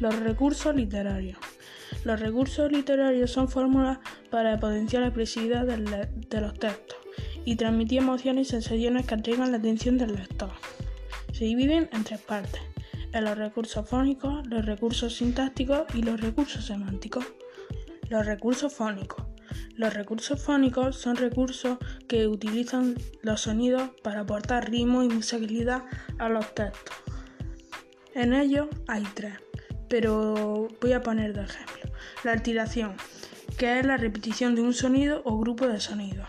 Los recursos literarios. Los recursos literarios son fórmulas para potenciar la expresividad de los textos y transmitir emociones y sensaciones que atraigan la atención del lector. Se dividen en tres partes, en los recursos fónicos, los recursos sintácticos y los recursos semánticos. Los recursos fónicos. Los recursos fónicos son recursos que utilizan los sonidos para aportar ritmo y musicalidad a los textos. En ellos hay tres pero voy a poner de ejemplo. La alteración, que es la repetición de un sonido o grupo de sonidos.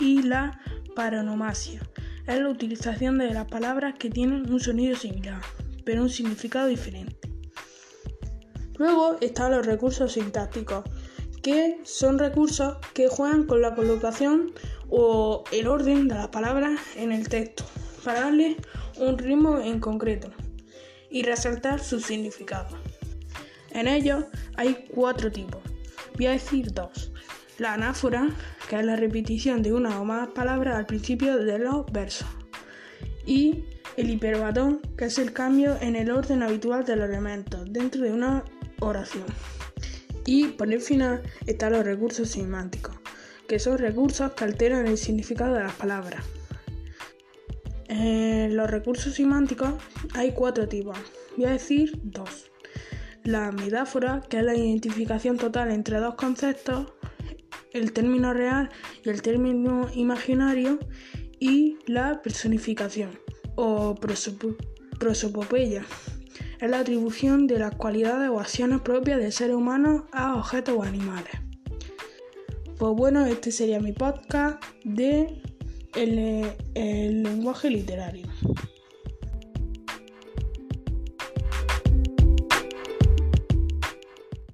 Y la paronomasia, es la utilización de las palabras que tienen un sonido similar, pero un significado diferente. Luego están los recursos sintácticos, que son recursos que juegan con la colocación o el orden de las palabras en el texto, para darle un ritmo en concreto y resaltar su significado. En ellos hay cuatro tipos. Voy a decir dos. La anáfora, que es la repetición de una o más palabras al principio de los versos. Y el hiperbatón, que es el cambio en el orden habitual de los elementos dentro de una oración. Y por el final están los recursos semánticos, que son recursos que alteran el significado de las palabras. En los recursos semánticos hay cuatro tipos. Voy a decir dos. La metáfora, que es la identificación total entre dos conceptos, el término real y el término imaginario, y la personificación o prosopopeya. Es la atribución de las cualidades o acciones propias de seres humanos a objetos o animales. Pues bueno, este sería mi podcast de el, lenguaje literario.